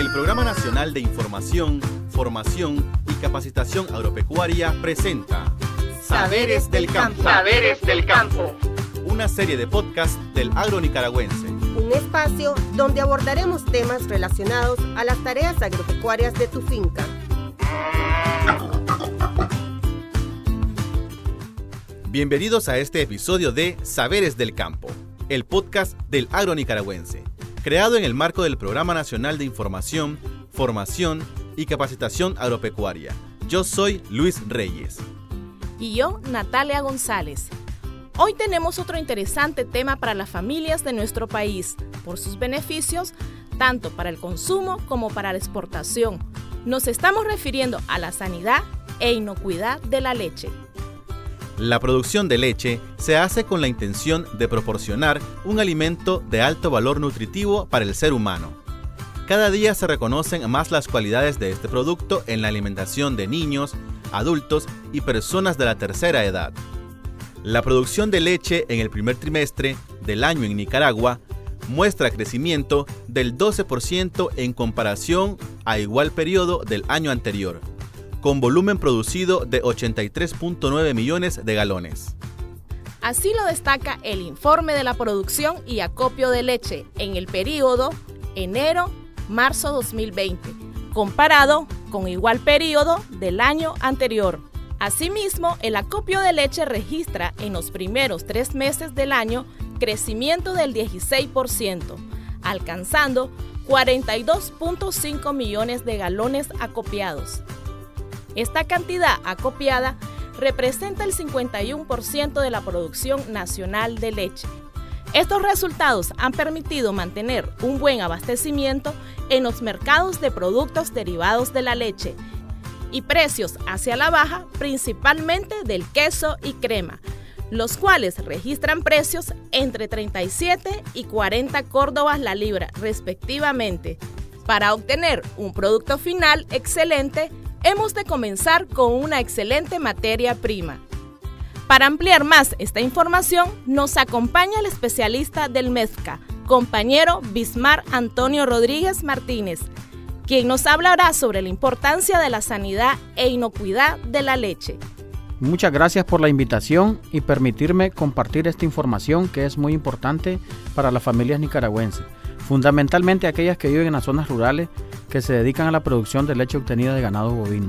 El Programa Nacional de Información, Formación y Capacitación Agropecuaria presenta Saberes del Campo. Saberes del Campo. Una serie de podcasts del agro nicaragüense. Un espacio donde abordaremos temas relacionados a las tareas agropecuarias de tu finca. Bienvenidos a este episodio de Saberes del Campo, el podcast del agro nicaragüense, creado en el marco del Programa Nacional de Información, Formación y Capacitación Agropecuaria. Yo soy Luis Reyes. Y yo, Natalia González. Hoy tenemos otro interesante tema para las familias de nuestro país, por sus beneficios tanto para el consumo como para la exportación. Nos estamos refiriendo a la sanidad e inocuidad de la leche. La producción de leche se hace con la intención de proporcionar un alimento de alto valor nutritivo para el ser humano. Cada día se reconocen más las cualidades de este producto en la alimentación de niños, adultos y personas de la tercera edad. La producción de leche en el primer trimestre del año en Nicaragua muestra crecimiento del 12% en comparación a igual periodo del año anterior con volumen producido de 83.9 millones de galones. Así lo destaca el informe de la producción y acopio de leche en el periodo enero-marzo 2020, comparado con igual periodo del año anterior. Asimismo, el acopio de leche registra en los primeros tres meses del año crecimiento del 16%, alcanzando 42.5 millones de galones acopiados. Esta cantidad acopiada representa el 51% de la producción nacional de leche. Estos resultados han permitido mantener un buen abastecimiento en los mercados de productos derivados de la leche y precios hacia la baja principalmente del queso y crema, los cuales registran precios entre 37 y 40 córdobas la libra respectivamente. Para obtener un producto final excelente, hemos de comenzar con una excelente materia prima. Para ampliar más esta información, nos acompaña el especialista del MEZCA, compañero Bismar Antonio Rodríguez Martínez, quien nos hablará sobre la importancia de la sanidad e inocuidad de la leche. Muchas gracias por la invitación y permitirme compartir esta información que es muy importante para las familias nicaragüenses, fundamentalmente aquellas que viven en las zonas rurales que se dedican a la producción de leche obtenida de ganado bovino.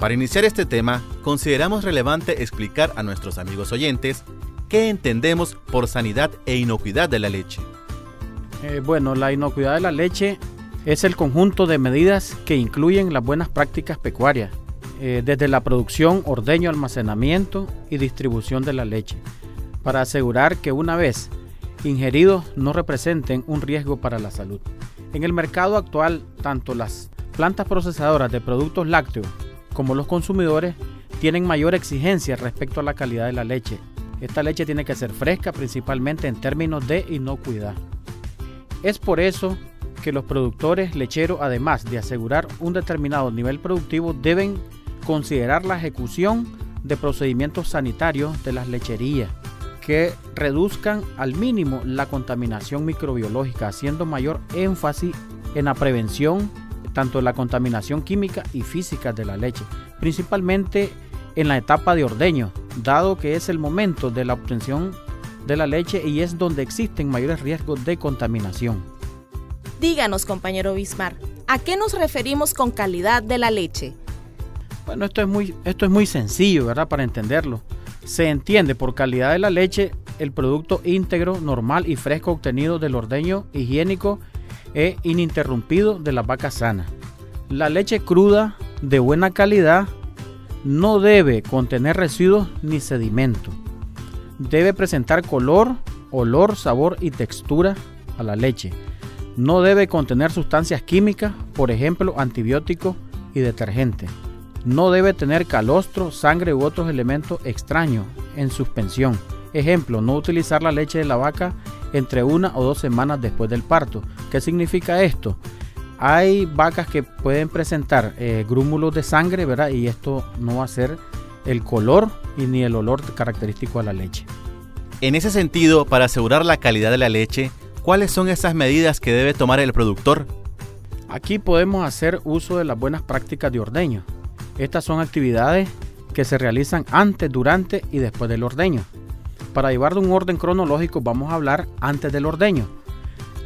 Para iniciar este tema, consideramos relevante explicar a nuestros amigos oyentes qué entendemos por sanidad e inocuidad de la leche. Eh, bueno, la inocuidad de la leche es el conjunto de medidas que incluyen las buenas prácticas pecuarias, eh, desde la producción, ordeño, almacenamiento y distribución de la leche, para asegurar que una vez ingeridos no representen un riesgo para la salud. En el mercado actual, tanto las plantas procesadoras de productos lácteos como los consumidores tienen mayor exigencia respecto a la calidad de la leche. Esta leche tiene que ser fresca principalmente en términos de inocuidad. Es por eso que los productores lecheros, además de asegurar un determinado nivel productivo, deben considerar la ejecución de procedimientos sanitarios de las lecherías que reduzcan al mínimo la contaminación microbiológica, haciendo mayor énfasis en la prevención tanto de la contaminación química y física de la leche, principalmente en la etapa de ordeño, dado que es el momento de la obtención de la leche y es donde existen mayores riesgos de contaminación. Díganos, compañero Bismar, ¿a qué nos referimos con calidad de la leche? Bueno, esto es muy, esto es muy sencillo, ¿verdad? Para entenderlo. Se entiende por calidad de la leche el producto íntegro, normal y fresco obtenido del ordeño higiénico e ininterrumpido de la vaca sana. La leche cruda de buena calidad no debe contener residuos ni sedimento. Debe presentar color, olor, sabor y textura a la leche. No debe contener sustancias químicas, por ejemplo antibióticos y detergentes no debe tener calostro, sangre u otros elementos extraños en suspensión. Ejemplo, no utilizar la leche de la vaca entre una o dos semanas después del parto. ¿Qué significa esto? Hay vacas que pueden presentar eh, grúmulos de sangre, ¿verdad? Y esto no va a ser el color y ni el olor característico a la leche. En ese sentido, para asegurar la calidad de la leche, ¿cuáles son esas medidas que debe tomar el productor? Aquí podemos hacer uso de las buenas prácticas de ordeño. Estas son actividades que se realizan antes, durante y después del ordeño. Para llevar de un orden cronológico vamos a hablar antes del ordeño.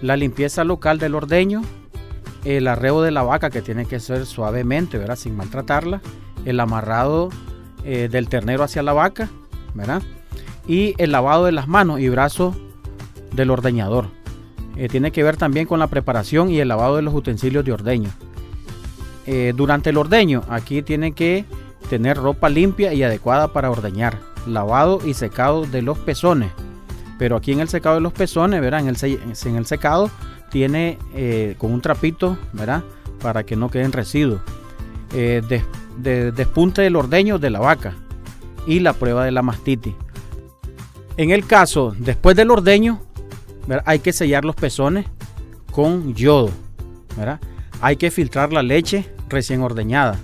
La limpieza local del ordeño, el arreo de la vaca que tiene que ser suavemente, ¿verdad? sin maltratarla, el amarrado eh, del ternero hacia la vaca, ¿verdad? y el lavado de las manos y brazos del ordeñador. Eh, tiene que ver también con la preparación y el lavado de los utensilios de ordeño. Eh, durante el ordeño, aquí tiene que tener ropa limpia y adecuada para ordeñar, lavado y secado de los pezones. Pero aquí en el secado de los pezones, verán, en el, secado tiene eh, con un trapito, ¿verdad? Para que no queden residuos. despunte del ordeño de la vaca y la prueba de la mastitis. En el caso, después del ordeño, hay que sellar los pezones con yodo. Hay que filtrar la leche recién ordeñada.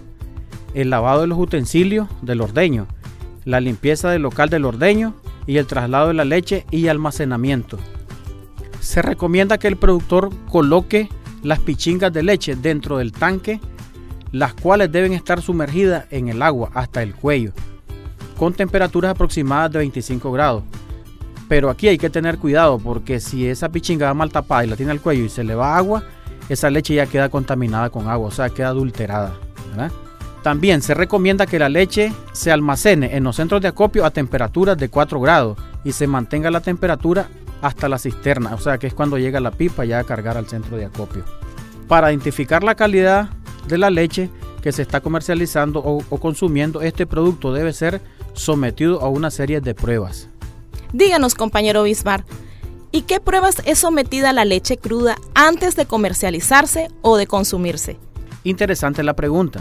El lavado de los utensilios del ordeño. La limpieza del local del ordeño y el traslado de la leche y almacenamiento. Se recomienda que el productor coloque las pichingas de leche dentro del tanque, las cuales deben estar sumergidas en el agua hasta el cuello, con temperaturas aproximadas de 25 grados. Pero aquí hay que tener cuidado porque si esa pichinga va mal tapada y la tiene al cuello y se le va agua, esa leche ya queda contaminada con agua, o sea, queda adulterada. También se recomienda que la leche se almacene en los centros de acopio a temperaturas de 4 grados y se mantenga la temperatura hasta la cisterna, o sea que es cuando llega la pipa ya a cargar al centro de acopio. Para identificar la calidad de la leche que se está comercializando o, consumiendo, este producto debe ser sometido a una serie de pruebas. Díganos, compañero Bismar, ¿y qué pruebas es sometida la leche cruda antes de comercializarse o de consumirse? Interesante la pregunta.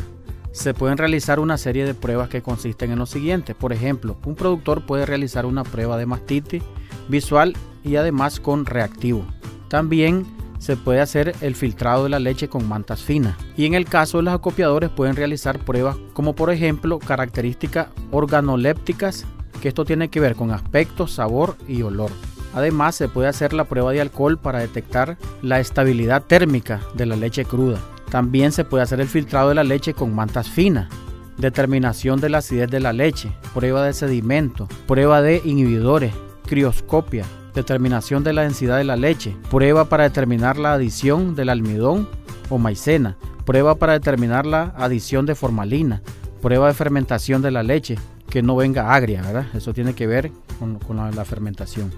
Se pueden realizar una serie de pruebas que consisten en lo siguiente. Por ejemplo, un productor puede realizar una prueba de mastitis visual y además con reactivo. También se puede hacer el filtrado de la leche con mantas finas. Y en el caso de los acopiadores pueden realizar pruebas como por ejemplo características organolépticas que esto tiene que ver con aspecto, sabor y olor. Además, se puede hacer la prueba de alcohol para detectar la estabilidad térmica de la leche cruda. También se puede hacer el filtrado de la leche con mantas finas, determinación de la acidez de la leche, prueba de sedimento, prueba de inhibidores, crioscopia, determinación de la densidad de la leche, prueba para determinar la adición del almidón o maicena, prueba para determinar la adición de formalina, prueba de fermentación de la leche, que no venga agria, ¿verdad? Eso tiene que ver con, la, fermentación.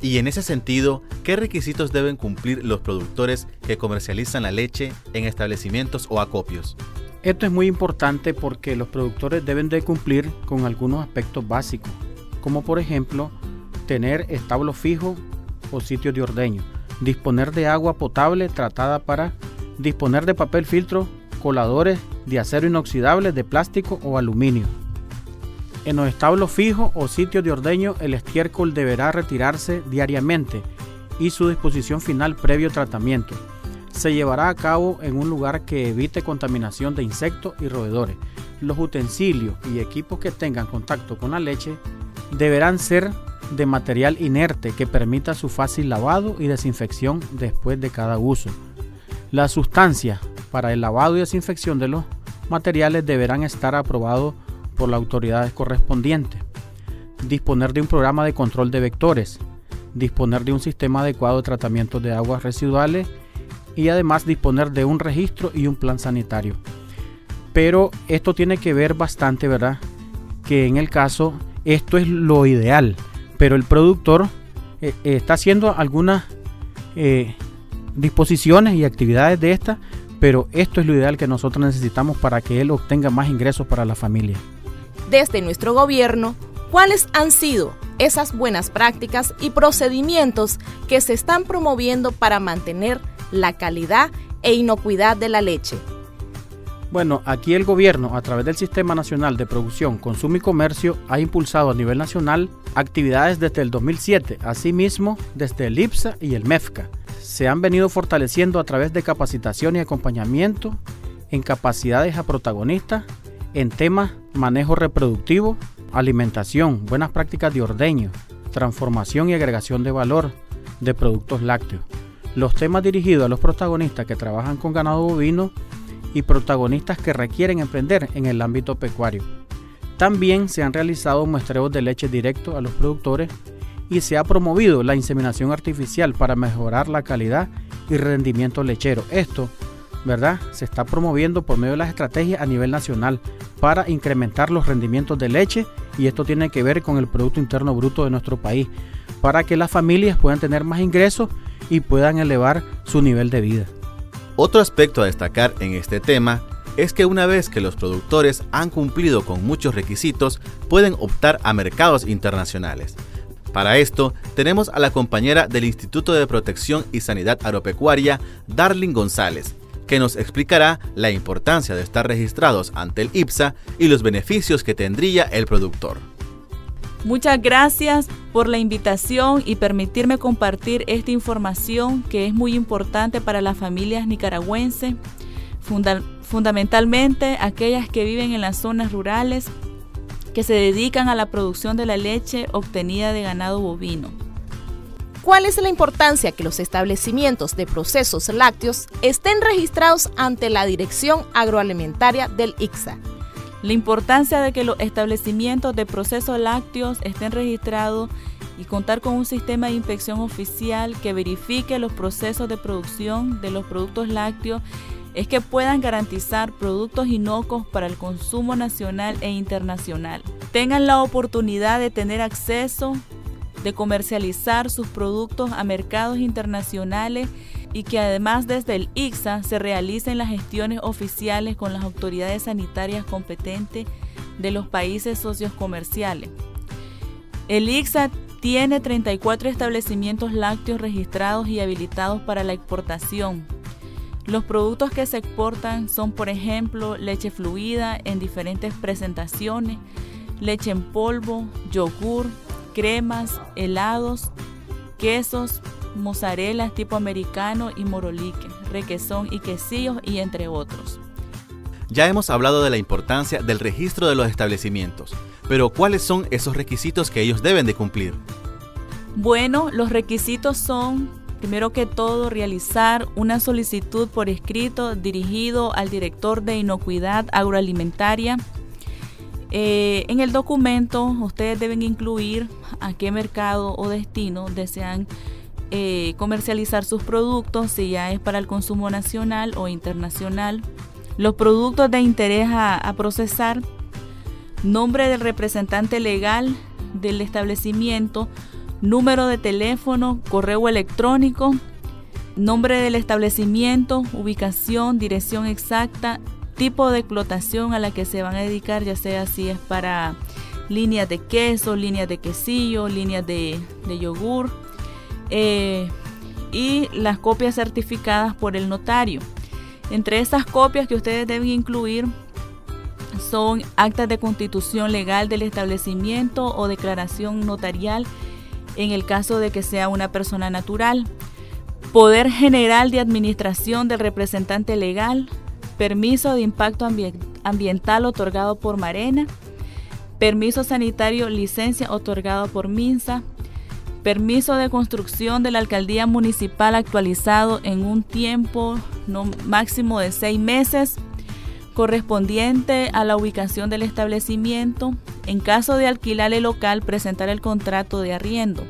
Y en ese sentido, ¿qué requisitos deben cumplir los productores que comercializan la leche en establecimientos o acopios? Esto es muy importante porque los productores deben de cumplir con algunos aspectos básicos, como por ejemplo tener establo fijo o sitio de ordeño, disponer de agua potable tratada para disponer de papel filtro, coladores de acero inoxidable, de plástico o aluminio, en los establos fijos o sitios de ordeño, el estiércol deberá retirarse diariamente y su disposición final previo tratamiento. Se llevará a cabo en un lugar que evite contaminación de insectos y roedores. Los utensilios y equipos que tengan contacto con la leche deberán ser de material inerte que permita su fácil lavado y desinfección después de cada uso. Las sustancias para el lavado y desinfección de los materiales deberán estar aprobados por las autoridades correspondientes, disponer de un programa de control de vectores, disponer de un sistema adecuado de tratamiento de aguas residuales. Y además disponer de un registro y un plan sanitario. Pero esto tiene que ver bastante, ¿verdad? Que en el caso esto es lo ideal, pero el productor eh, eh, está haciendo algunas eh, disposiciones y actividades de esta, pero esto es lo ideal que nosotros necesitamos para que él obtenga más ingresos para la familia desde nuestro gobierno cuáles han sido esas buenas prácticas y procedimientos que se están promoviendo para mantener la calidad e inocuidad de la leche. Bueno, aquí el gobierno, a través del Sistema Nacional de Producción, Consumo y Comercio, ha impulsado a nivel nacional actividades desde el 2007, asimismo desde el IPSA y el MEFCA. Se han venido fortaleciendo a través de capacitación y acompañamiento en capacidades a protagonistas en temas manejo reproductivo, alimentación, buenas prácticas de ordeño, transformación y agregación de valor de productos lácteos. los temas dirigidos a los protagonistas que trabajan con ganado bovino y protagonistas que requieren emprender en el ámbito pecuario. También se han realizado muestreos de leche directo a los productores y se ha promovido la inseminación artificial para mejorar la calidad y rendimiento lechero. Esto, ¿verdad? Se está promoviendo por medio de las estrategias a nivel nacional para incrementar los rendimientos de leche y esto tiene que ver con el Producto Interno Bruto de nuestro país, para que las familias puedan tener más ingresos y puedan elevar su nivel de vida. Otro aspecto a destacar en este tema es que una vez que los productores han cumplido con muchos requisitos, pueden optar a mercados internacionales. Para esto, tenemos a la compañera del Instituto de Protección y Sanidad Agropecuaria, Darling González, que nos explicará la importancia de estar registrados ante el IPSA y los beneficios que tendría el productor. Muchas gracias por la invitación y permitirme compartir esta información que es muy importante para las familias nicaragüenses, fundamentalmente aquellas que viven en las zonas rurales que se dedican a la producción de la leche obtenida de ganado bovino. ¿Cuál es la importancia que los establecimientos de procesos lácteos estén registrados ante la Dirección Agroalimentaria del ICSA? La importancia de que los establecimientos de procesos lácteos estén registrados y contar con un sistema de inspección oficial que verifique los procesos de producción de los productos lácteos es que puedan garantizar productos inocuos para el consumo nacional e internacional. Tengan la oportunidad de tener acceso de comercializar sus productos a mercados internacionales y que además desde el ICSA se realicen las gestiones oficiales con las autoridades sanitarias competentes de los países socios comerciales. El ICSA tiene 34 establecimientos lácteos registrados y habilitados para la exportación. Los productos que se exportan son, por ejemplo, leche fluida en diferentes presentaciones, leche en polvo, yogur, cremas, helados, quesos, mozzarella tipo americano y morolique, requesón y quesillos y entre otros. Ya hemos hablado de la importancia del registro de los establecimientos, pero ¿cuáles son esos requisitos que ellos deben de cumplir? Bueno, los requisitos son, primero que todo, realizar una solicitud por escrito dirigido al director de inocuidad agroalimentaria eh, en el documento ustedes deben incluir a qué mercado o destino desean eh, comercializar sus productos, si ya es para el consumo nacional o internacional, los productos de interés a procesar, nombre del representante legal del establecimiento, número de teléfono, correo electrónico, nombre del establecimiento, ubicación, dirección exacta, tipo de explotación a la que se van a dedicar, ya sea si es para líneas de queso, líneas de quesillo, líneas de, yogur eh, y las copias certificadas por el notario. Entre esas copias que ustedes deben incluir son actas de constitución legal del establecimiento o declaración notarial en el caso de que sea una persona natural, poder general de administración del representante legal, permiso de impacto ambiental otorgado por Marena, permiso sanitario licencia otorgado por MINSA, permiso de construcción de la alcaldía municipal actualizado en un tiempo no máximo de seis meses correspondiente a la ubicación del establecimiento. En caso de alquilar el local, presentar el contrato de arriendo.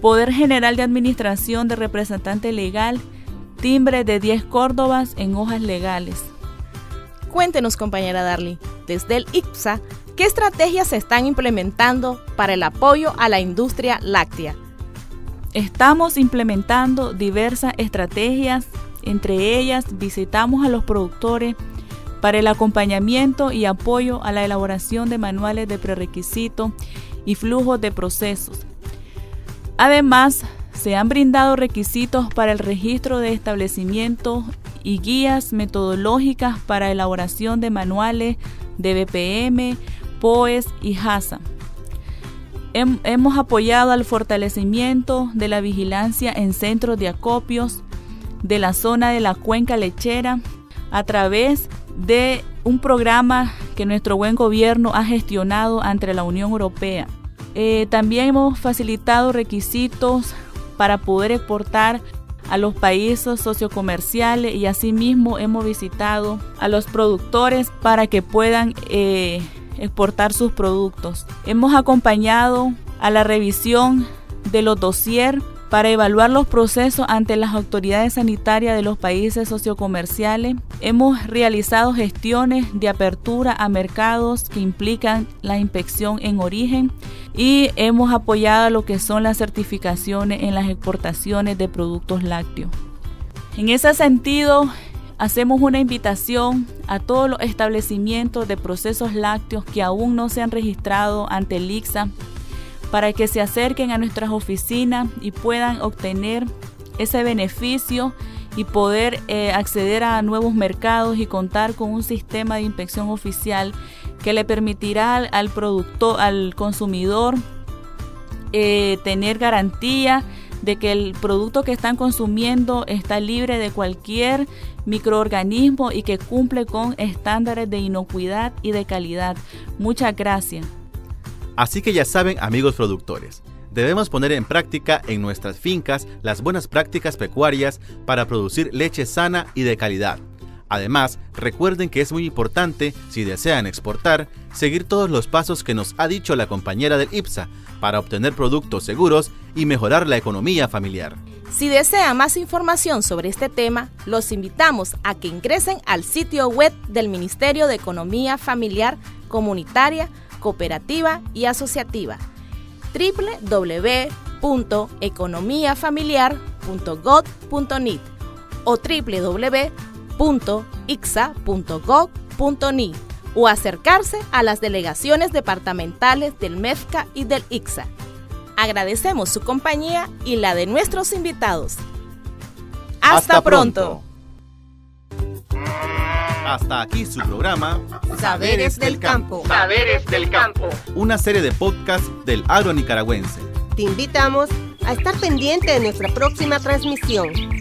Poder General de Administración de representante legal timbre de 10 córdobas en hojas legales. Cuéntenos, compañera Darly, desde el IPSA, ¿qué estrategias se están implementando para el apoyo a la industria láctea? Estamos implementando diversas estrategias, entre ellas visitamos a los productores para el acompañamiento y apoyo a la elaboración de manuales de prerequisito y flujos de procesos. Además, se han brindado requisitos para el registro de establecimientos y guías metodológicas para elaboración de manuales de BPM, POES y HASA. Hemos apoyado al fortalecimiento de la vigilancia en centros de acopios de la zona de la cuenca lechera a través de un programa que nuestro buen gobierno ha gestionado ante la Unión Europea. Eh, también hemos facilitado requisitos para poder exportar a los países sociocomerciales y asimismo hemos visitado a los productores para que puedan eh, exportar sus productos. Hemos acompañado a la revisión de los dossiers para evaluar los procesos ante las autoridades sanitarias de los países sociocomerciales. Hemos realizado gestiones de apertura a mercados que implican la inspección en origen y hemos apoyado lo que son las certificaciones en las exportaciones de productos lácteos. En ese sentido, hacemos una invitación a todos los establecimientos de procesos lácteos que aún no se han registrado ante el ICSA para que se acerquen a nuestras oficinas y puedan obtener ese beneficio y poder eh, acceder a nuevos mercados y contar con un sistema de inspección oficial que le permitirá al, productor, al consumidor eh, tener garantía de que el producto que están consumiendo está libre de cualquier microorganismo y que cumple con estándares de inocuidad y de calidad. Muchas gracias. Así que ya saben, amigos productores, debemos poner en práctica en nuestras fincas las buenas prácticas pecuarias para producir leche sana y de calidad. Además, recuerden que es muy importante, si desean exportar, seguir todos los pasos que nos ha dicho la compañera del IPSA para obtener productos seguros y mejorar la economía familiar. Si desean más información sobre este tema, los invitamos a que ingresen al sitio web del Ministerio de Economía Familiar Comunitaria cooperativa y asociativa www.economiafamiliar.gov.nit o www.ixa.gov.nit o acercarse a las delegaciones departamentales del MEFCA y del ICSA. Agradecemos su compañía y la de nuestros invitados. Hasta, pronto. Hasta aquí su programa Saberes del Campo. Saberes del Campo. Una serie de podcasts del agro nicaragüense. Te invitamos a estar pendiente de nuestra próxima transmisión.